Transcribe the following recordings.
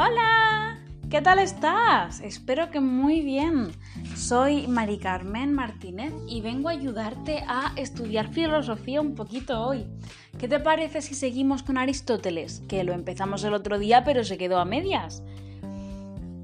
Hola, ¿qué tal estás? Espero que muy bien. Soy Mari Carmen Martínez y vengo a ayudarte a estudiar filosofía un poquito hoy. ¿Qué te parece si seguimos con Aristóteles? Que lo empezamos el otro día pero se quedó a medias.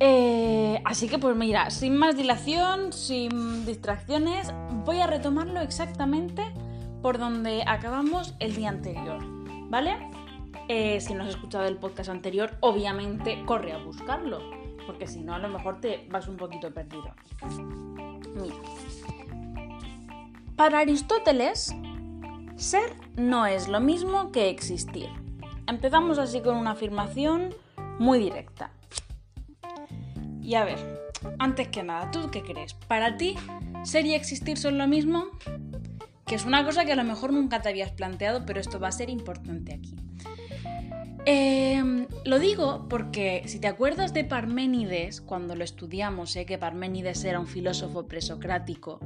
Eh, así que pues mira, sin más dilación, sin distracciones, voy a retomarlo exactamente por donde acabamos el día anterior, ¿vale? Eh, si no has escuchado el podcast anterior, obviamente corre a buscarlo, porque si no a lo mejor te vas un poquito perdido. Mira. Para Aristóteles, ser no es lo mismo que existir. Empezamos así con una afirmación muy directa. Y a ver, antes que nada, ¿tú qué crees? ¿Para ti ser y existir son lo mismo? Que es una cosa que a lo mejor nunca te habías planteado, pero esto va a ser importante aquí. Em, lo digo porque si te acuerdas de Parménides, cuando lo estudiamos, sé que Parménides era un filósofo presocrático,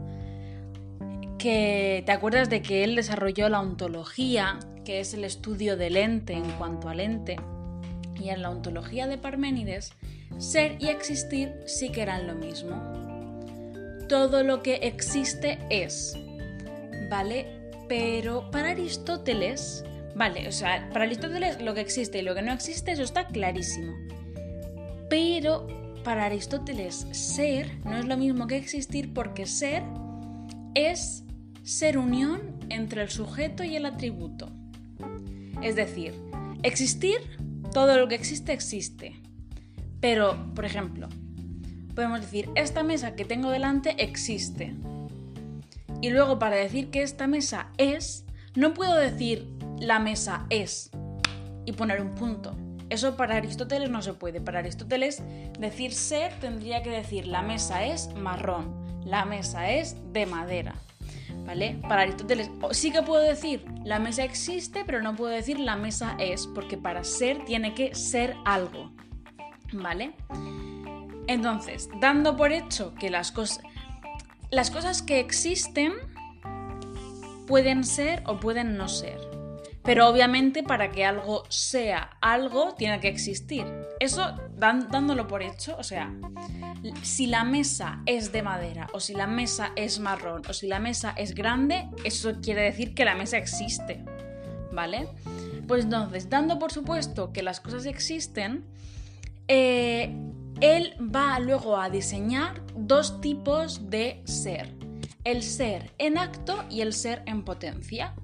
que te acuerdas de que él desarrolló la ontología, que es el estudio del ente en cuanto al ente, y en la ontología de Parménides, ser y existir sí que eran lo mismo. Todo lo que existe es, ¿vale? Pero para Aristóteles, vale, o sea, para Aristóteles lo que existe y lo que no existe, eso está clarísimo. Pero para Aristóteles ser no es lo mismo que existir porque ser es ser unión entre el sujeto y el atributo. Es decir, existir, todo lo que existe existe. Pero, por ejemplo, podemos decir, esta mesa que tengo delante existe. Y luego para decir que esta mesa es, no puedo decir la mesa es y poner un punto. Eso para Aristóteles no se puede. Para Aristóteles decir ser tendría que decir la mesa es marrón, la mesa es de madera. ¿Vale? Para Aristóteles sí que puedo decir la mesa existe, pero no puedo decir la mesa es, porque para ser tiene que ser algo. ¿Vale? Entonces, dando por hecho que las cosas las cosas que existen pueden ser o pueden no ser. Pero obviamente para que algo sea algo tiene que existir. Eso dándolo por hecho, o sea, si la mesa es de madera o si la mesa es marrón o si la mesa es grande, eso quiere decir que la mesa existe. ¿Vale? Pues entonces, dando por supuesto que las cosas existen, eh, él va luego a diseñar dos tipos de ser. El ser en acto y el ser en potencia.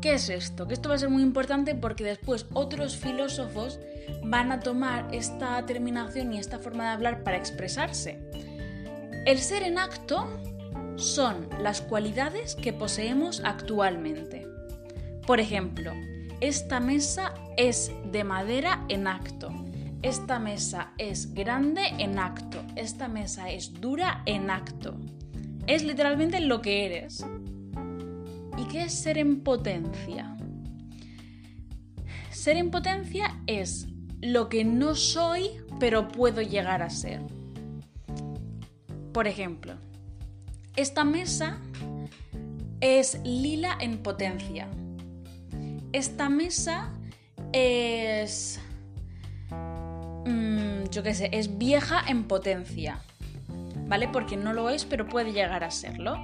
¿Qué es esto? Que esto va a ser muy importante porque después otros filósofos van a tomar esta terminación y esta forma de hablar para expresarse. El ser en acto son las cualidades que poseemos actualmente. Por ejemplo, esta mesa es de madera en acto. Esta mesa es grande en acto. Esta mesa es dura en acto. Es literalmente lo que eres. ¿Y qué es ser en potencia? Ser en potencia es lo que no soy, pero puedo llegar a ser. Por ejemplo, esta mesa es lila en potencia. Esta mesa es... Mm, yo qué sé, es vieja en potencia. ¿Vale? Porque no lo es, pero puede llegar a serlo.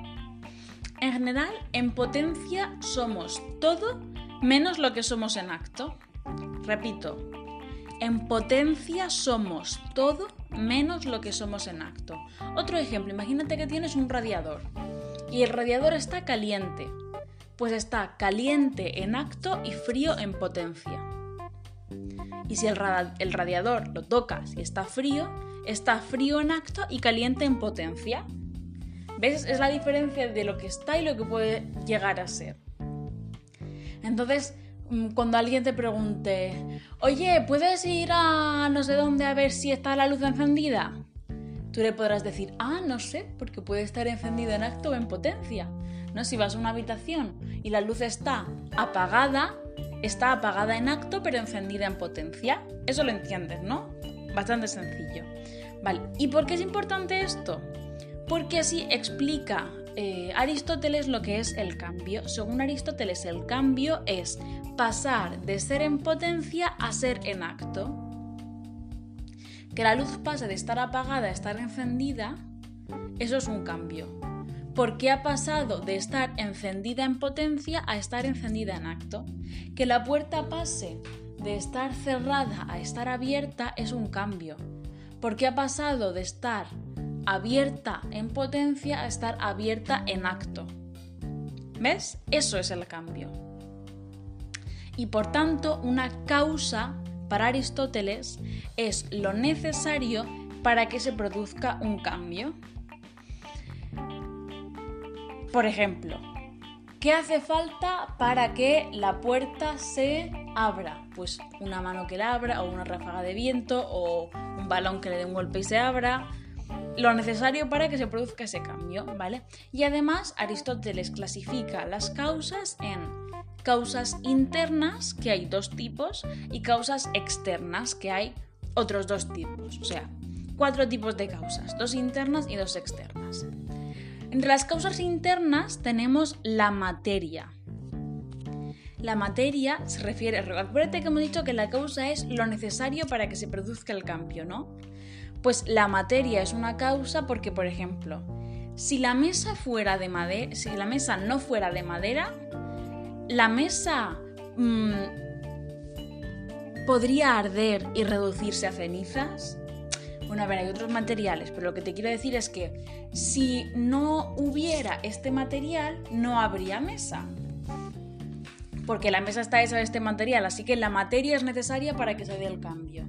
En general, en potencia somos todo menos lo que somos en acto. Repito, en potencia somos todo menos lo que somos en acto. Otro ejemplo, imagínate que tienes un radiador y el radiador está caliente. Pues está caliente en acto y frío en potencia. Y si el, radiador lo tocas y está frío, está frío en acto y caliente en potencia. ¿Ves? Es la diferencia de lo que está y lo que puede llegar a ser. Entonces, mm, cuando alguien te pregunte, oye, ¿puedes ir a no sé dónde a ver si está la luz encendida? Tú le podrás decir, ah, no sé, porque puede estar encendido en acto o en potencia. ¿No? Si vas a una habitación y la luz está apagada, está apagada en acto pero encendida en potencia. Eso lo entiendes, ¿no? Bastante sencillo. Vale, ¿y por qué es importante esto? porque así explica eh, Aristóteles lo que es el cambio. Según Aristóteles, el cambio es pasar de ser en potencia a ser en acto. que la luz pase de estar apagada a estar encendida, eso es un cambio. Porque ha pasado de estar encendida en potencia a estar encendida en acto. Que la puerta pase de estar cerrada a estar abierta es un cambio. Porque ha pasado de estar abierta en potencia a estar abierta en acto. ¿Ves? Eso es el cambio. Y por tanto, una causa para Aristóteles es lo necesario para que se produzca un cambio. Por ejemplo, ¿qué hace falta para que la puerta se abra? Pues una mano que la abra, o una ráfaga de viento, o un balón que le dé un golpe y se abra. Lo necesario para que se produzca ese cambio, ¿vale? Y además Aristóteles clasifica las causas en causas internas, que hay dos tipos, y causas externas, que hay otros dos tipos. O sea, cuatro tipos de causas, dos internas y dos externas. Entre las causas internas tenemos la materia. La materia se refiere, acuérdate que hemos dicho que la causa es lo necesario para que se produzca el cambio, ¿no? Pues la materia es una causa porque, por ejemplo, si la mesa fuera de madera, si la mesa no fuera de madera, la mesa mm, podría arder y reducirse a cenizas. Bueno, a ver, hay otros materiales, pero lo que te quiero decir es que si no hubiera este material, no habría mesa. Porque la mesa está hecha de este material, así que la materia es necesaria para que se dé el cambio.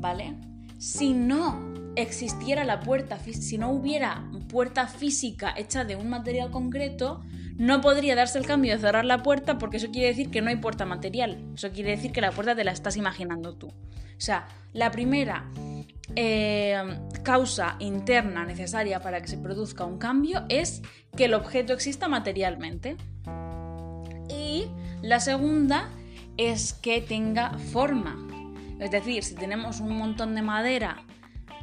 ¿Vale? Si no existiera la puerta, si no hubiera puerta física hecha de un material concreto, no podría darse el cambio de cerrar la puerta porque eso quiere decir que no hay puerta material. Eso quiere decir que la puerta te la estás imaginando tú. O sea, la primera eh, causa interna necesaria para que se produzca un cambio es que el objeto exista materialmente. La segunda es que tenga forma. Es decir, si tenemos un montón de madera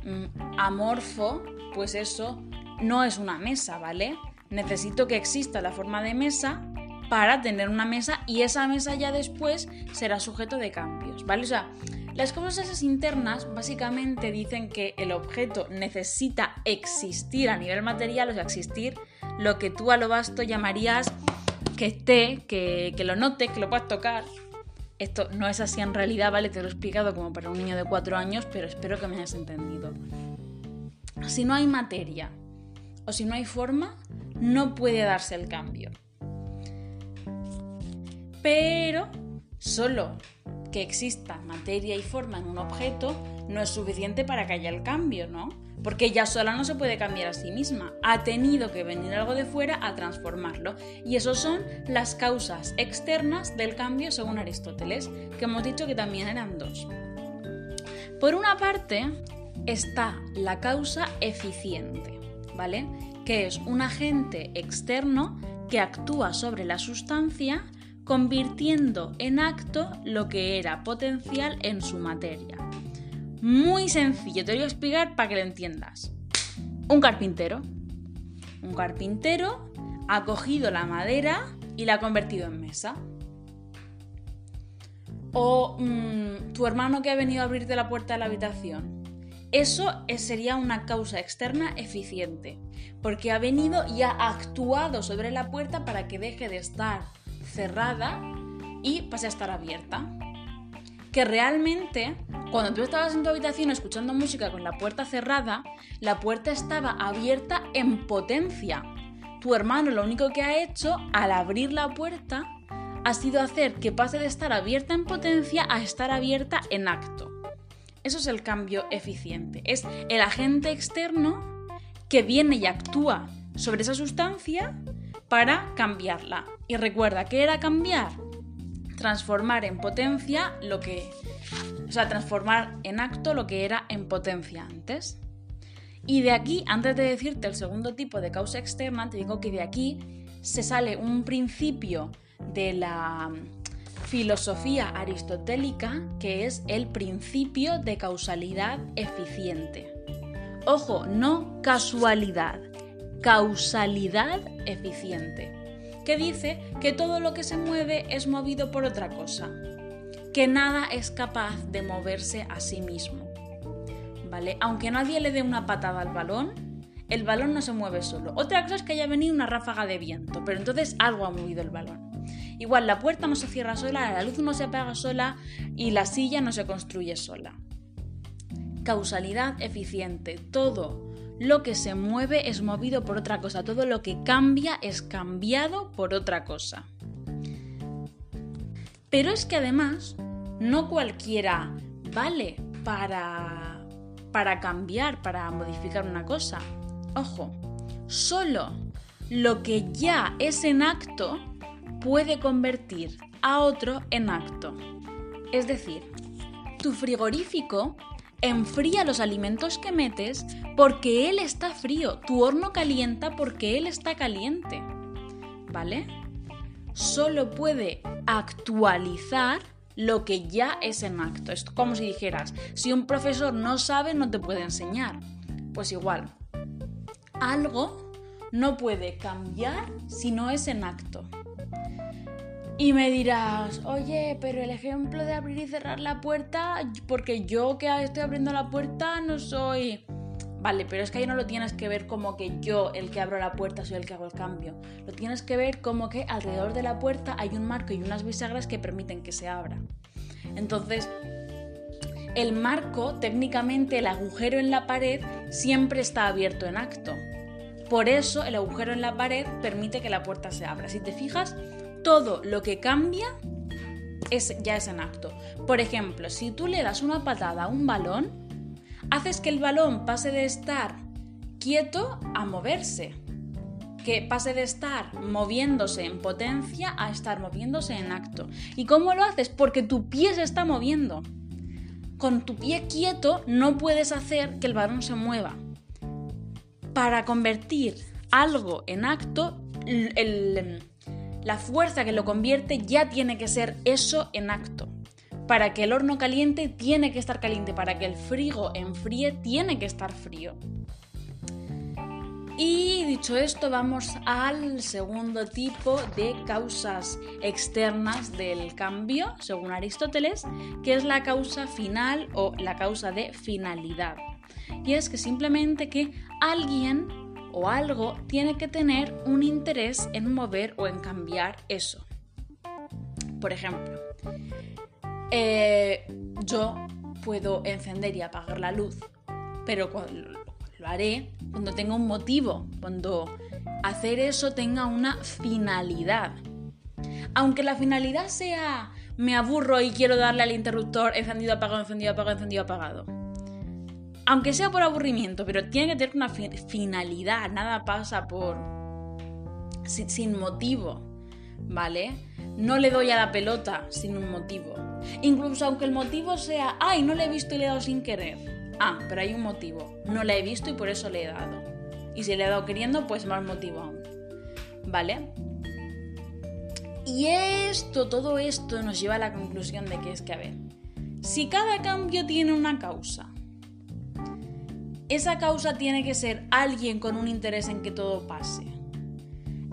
mm, amorfo, pues eso no es una mesa, ¿vale? necesito que exista la forma de mesa para tener una mesa y esa mesa ya después será sujeto de cambios, ¿vale? O sea, las cosas internas básicamente dicen que el objeto necesita existir a nivel material, o sea, existir lo que tú a lo vasto llamarías que esté, que, que lo note, que lo puedas tocar. Esto no es así en realidad, ¿vale? Te lo he explicado como para un niño de cuatro años, pero espero que me hayas entendido. Si no hay materia o si no hay forma, no puede darse el cambio. Pero solo que exista materia y forma en un objeto no es suficiente para que haya el cambio, ¿no? Porque ella sola no se puede cambiar a sí misma. Ha tenido que venir algo de fuera a transformarlo. Y eso son las causas externas del cambio según Aristóteles, que hemos dicho que también eran dos. Por una parte está la causa eficiente, ¿vale? que es un agente externo que actúa sobre la sustancia convirtiendo en acto lo que era potencial en su materia. Muy sencillo, te voy a explicar para que lo entiendas. Un carpintero. Un carpintero ha cogido la madera y la ha convertido en mesa. O mm, tu hermano que ha venido a abrirte la puerta de la habitación eso sería una causa externa eficiente, porque ha venido y ha actuado sobre la puerta para que deje de estar cerrada y pase a estar abierta. Que realmente, cuando tú estabas en tu habitación escuchando música con la puerta cerrada, la puerta estaba abierta en potencia. Tu hermano lo único que ha hecho al abrir la puerta ha sido hacer que pase de estar abierta en potencia a estar abierta en acto. Eso es el cambio eficiente. Es el agente externo que viene y actúa sobre esa sustancia para cambiarla. Y recuerda, ¿qué era cambiar? Transformar en potencia lo que... O sea, transformar en acto lo que era en potencia antes. Y de aquí, antes de decirte el segundo tipo de causa externa, te digo que de aquí se sale un principio de la filosofía aristotélica que es el principio de causalidad eficiente. Ojo, no casualidad, causalidad eficiente, que dice que todo lo que se mueve es movido por otra cosa, que nada es capaz de moverse a sí mismo. ¿vale? Aunque nadie le dé una patada al balón, el balón no se mueve solo. Otra cosa es que haya venido una ráfaga de viento, pero entonces algo ha movido el balón. Igual la puerta no se cierra sola, la luz no se apaga sola y la silla no se construye sola. Causalidad eficiente. Todo lo que se mueve es movido por otra cosa. Todo lo que cambia es cambiado por otra cosa. Pero es que además, no cualquiera vale para, para cambiar, para modificar una cosa. Ojo, solo lo que ya es en acto puede convertir a otro en acto. Es decir, tu frigorífico enfría los alimentos que metes porque él está frío. Tu horno calienta porque él está caliente. ¿Vale? Solo puede actualizar lo que ya es en acto. Es como si dijeras, si un profesor no sabe, no te puede enseñar. Pues igual, algo no puede cambiar si no es en acto. Y me dirás, oye, pero el ejemplo de abrir y cerrar la puerta, porque yo que estoy abriendo la puerta no soy... Vale, pero es que ahí no lo tienes que ver como que yo, el que abro la puerta, soy el que hago el cambio. Lo tienes que ver como que alrededor de la puerta hay un marco y unas bisagras que permiten que se abra. Entonces, el marco, técnicamente el agujero en la pared, siempre está abierto en acto. Por eso el agujero en la pared permite que la puerta se abra. Si te fijas, todo lo que cambia es, ya es en acto. Por ejemplo, si tú le das una patada a un balón, haces que el balón pase de estar quieto a moverse. Que pase de estar moviéndose en potencia a estar moviéndose en acto. ¿Y cómo lo haces? Porque tu pie se está moviendo. Con tu pie quieto no puedes hacer que el balón se mueva. Para convertir algo en acto, el, la fuerza que lo convierte ya tiene que ser eso en acto. Para que el horno caliente tiene que estar caliente, para que el frigo enfríe tiene que estar frío. Y dicho esto, vamos al segundo tipo de causas externas del cambio, según Aristóteles, que es la causa final o la causa de finalidad. Y es que simplemente que alguien o algo tiene que tener un interés en mover o en cambiar eso. Por ejemplo, eh, yo puedo encender y apagar la luz, pero lo haré cuando tenga un motivo, cuando hacer eso tenga una finalidad. Aunque la finalidad sea me aburro y quiero darle al interruptor encendido, apagado, encendido, apagado, encendido, apagado aunque sea por aburrimiento, pero tiene que tener una finalidad, nada pasa por sin, motivo, ¿vale? No le doy a la pelota sin un motivo. Incluso aunque el motivo sea, ay, no le he visto y le he dado sin querer. Ah, pero hay un motivo. No la he visto y por eso le he dado. Y si le he dado queriendo, pues más motivo aún. ¿Vale? Y esto, todo esto nos lleva a la conclusión de que es que, a ver, si cada cambio tiene una causa, esa causa tiene que ser alguien con un interés en que todo pase.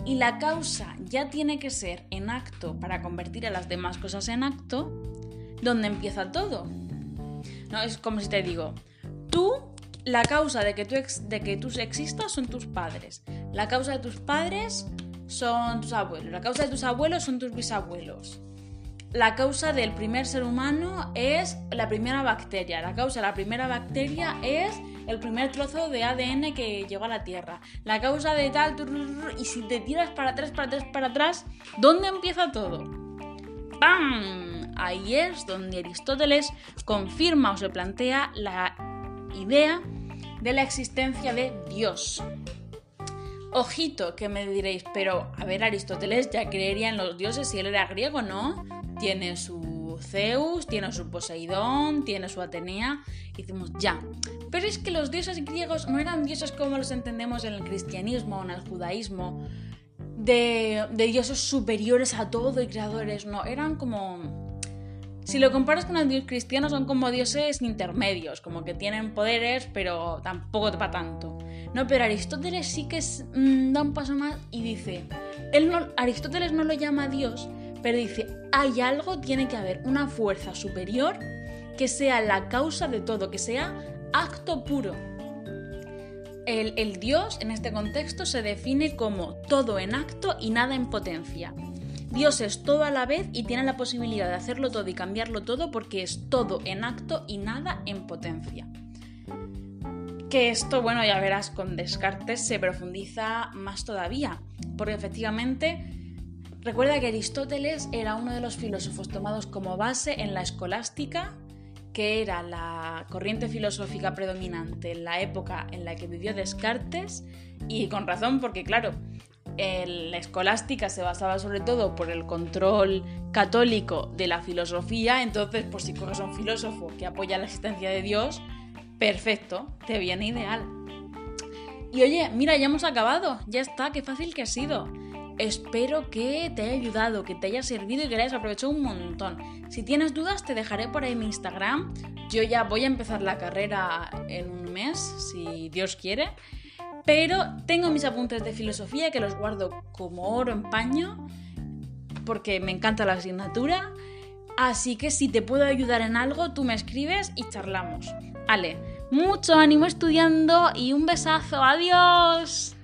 Y la causa ya tiene que ser en acto para convertir a las demás cosas en acto, donde empieza todo. No, es como si te digo, tú, la causa de que tú, de que tú existas son tus padres. La causa de tus padres son tus abuelos. La causa de tus abuelos son tus bisabuelos. La causa del primer ser humano es la primera bacteria. La causa de la primera bacteria es el primer trozo de ADN que llegó a la Tierra. La causa de tal, y si te tiras para atrás, para atrás, para atrás, ¿dónde empieza todo? ¡Pam! Ahí es donde Aristóteles confirma o se plantea la idea de la existencia de Dios. Ojito, que me diréis, pero a ver, Aristóteles ya creería en los dioses si él era griego, ¿no? Tiene su Zeus, tiene su Poseidón, tiene su Atenea. Y decimos, ya, pero es que los dioses griegos no eran dioses como los entendemos en el cristianismo o en el judaísmo, de, dioses superiores a todo y creadores, no, eran como... Si lo comparas con el dios cristiano son como dioses intermedios, como que tienen poderes pero tampoco para tanto. No, pero Aristóteles sí que mm, da un paso más y dice, él no, Aristóteles no lo llama Dios, pero dice, hay algo, tiene que haber una fuerza superior que sea la causa de todo, que sea acto puro. El, el, Dios en este contexto se define como todo en acto y nada en potencia. Dios es todo a la vez y tiene la posibilidad de hacerlo todo y cambiarlo todo porque es todo en acto y nada en potencia. Que esto, bueno, ya verás, con Descartes se profundiza más todavía, porque efectivamente recuerda que Aristóteles era uno de los filósofos tomados como base en la escolástica, que era la corriente filosófica predominante en la época en la que vivió Descartes, y con razón, porque claro, la escolástica se basaba sobre todo por el control católico de la filosofía, entonces pues si conoces a un filósofo que apoya la existencia de Dios, perfecto, te viene ideal. Y oye, mira, ya hemos acabado, ya está, qué fácil que ha sido. Espero que te haya ayudado, que te haya servido y que le hayas aprovechado un montón. Si tienes dudas, te dejaré por ahí mi Instagram. Yo ya voy a empezar la carrera en un mes, si Dios quiere. Pero tengo mis apuntes de filosofía que los guardo como oro en paño, porque me encanta la asignatura. Así que si te puedo ayudar en algo, tú me escribes y charlamos. Ale, mucho ánimo estudiando y un besazo. Adiós.